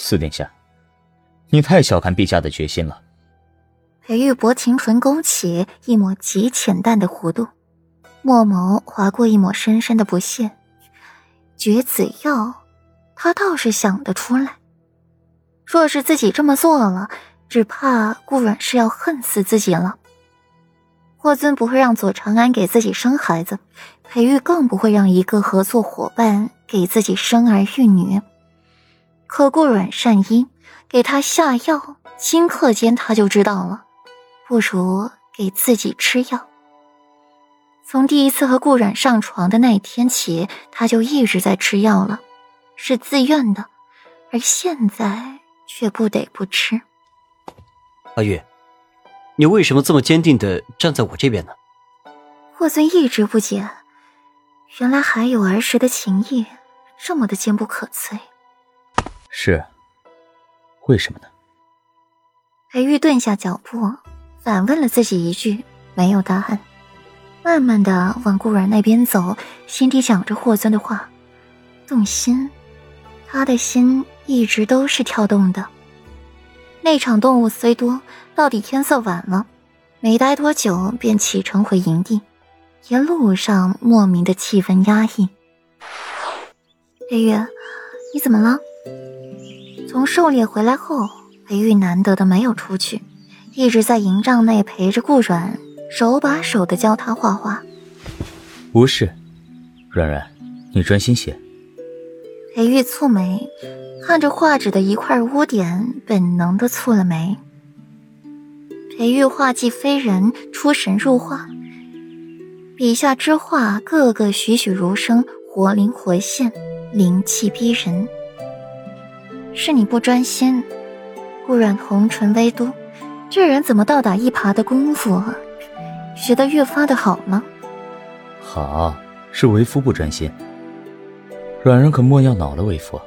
四殿下，你太小看陛下的决心了。裴玉薄情唇勾起一抹极浅淡的弧度，墨眸划过一抹深深的不屑。绝子药，他倒是想得出来。若是自己这么做了，只怕顾阮是要恨死自己了。霍尊不会让左长安给自己生孩子，裴玉更不会让一个合作伙伴给自己生儿育女。可顾阮善医，给他下药，顷刻间他就知道了，不如给自己吃药。从第一次和顾阮上床的那一天起，他就一直在吃药了，是自愿的，而现在却不得不吃。阿玉。你为什么这么坚定的站在我这边呢？霍尊一直不解，原来还有儿时的情谊这么的坚不可摧。是，为什么呢？裴玉顿下脚步，反问了自己一句，没有答案，慢慢的往顾然那边走，心底想着霍尊的话，动心，他的心一直都是跳动的。那场动物虽多，到底天色晚了，没待多久便启程回营地。沿路上莫名的气氛压抑。裴玉，你怎么了？从狩猎回来后，裴玉难得的没有出去，一直在营帐内陪着顾软，手把手的教他画画。无事，软软，你专心些。裴玉蹙眉。看着画纸的一块污点，本能的蹙了眉。裴玉画技非人，出神入化，笔下之画个个栩栩如生，活灵活现，灵气逼人。是你不专心。顾软红唇微嘟，这人怎么倒打一耙的功夫，学得越发的好吗？好，是为夫不专心。软人可莫要恼了为夫。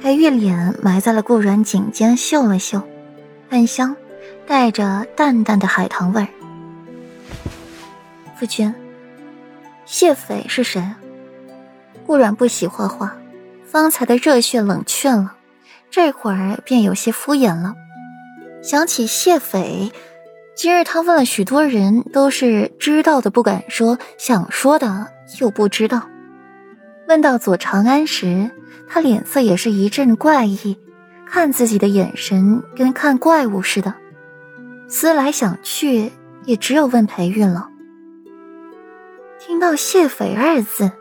裴玉脸埋在了顾软颈间，嗅了嗅，很香，带着淡淡的海棠味儿。夫君，谢斐是谁？顾软不喜画画，方才的热血冷却了，这会儿便有些敷衍了。想起谢斐，今日他问了许多人，都是知道的不敢说，想说的又不知道。问到左长安时。他脸色也是一阵怪异，看自己的眼神跟看怪物似的。思来想去，也只有问裴玉了。听到“谢斐”二字，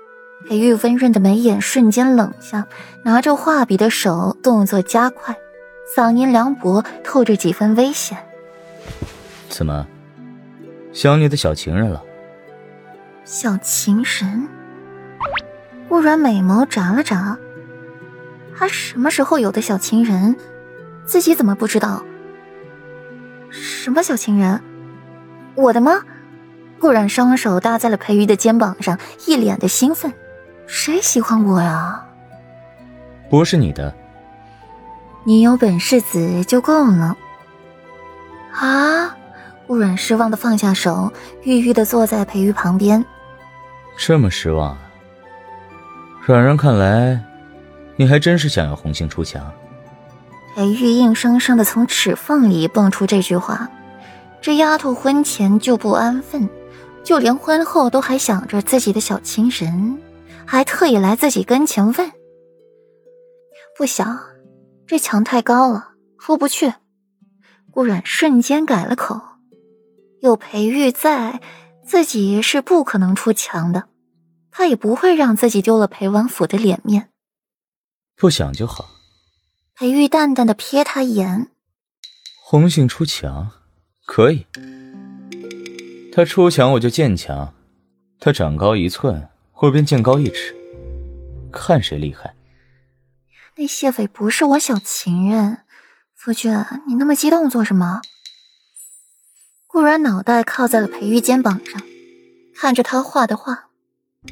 裴玉温润的眉眼瞬间冷下，拿着画笔的手动作加快，嗓音凉薄，透着几分危险。怎么，想你的小情人了？小情人？顾软美眸眨了眨。他什么时候有的小情人，自己怎么不知道？什么小情人？我的吗？顾然双手搭在了裴玉的肩膀上，一脸的兴奋。谁喜欢我呀？不是你的。你有本事子就够了。啊！顾然失望的放下手，郁郁的坐在裴玉旁边。这么失望啊？软软看来。你还真是想要红杏出墙？裴玉硬生生的从齿缝里蹦出这句话，这丫头婚前就不安分，就连婚后都还想着自己的小情人，还特意来自己跟前问。不想，这墙太高了，出不去。顾阮瞬间改了口，有裴玉在，自己是不可能出墙的，他也不会让自己丢了裴王府的脸面。不想就好。裴玉淡淡的瞥他一眼。红杏出墙，可以。他出墙我就建墙，他长高一寸，我便见高一尺，看谁厉害。那谢斐不是我小情人，夫君，你那么激动做什么？顾然脑袋靠在了裴玉肩膀上，看着他画的画，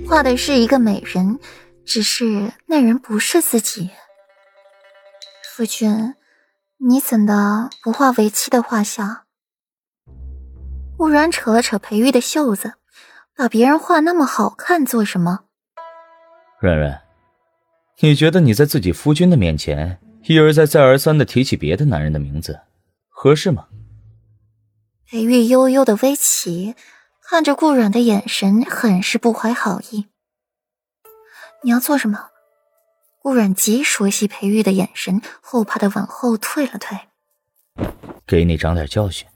画的是一个美人。只是那人不是自己，夫君，你怎的不画为妻的画像？顾然扯了扯裴玉的袖子，把别人画那么好看做什么？软软，你觉得你在自己夫君的面前一而再、再而三的提起别的男人的名字，合适吗？裴玉悠悠的微起，看着顾软的眼神很是不怀好意。你要做什么？顾软极熟悉裴玉的眼神，后怕的往后退了退。给你长点教训。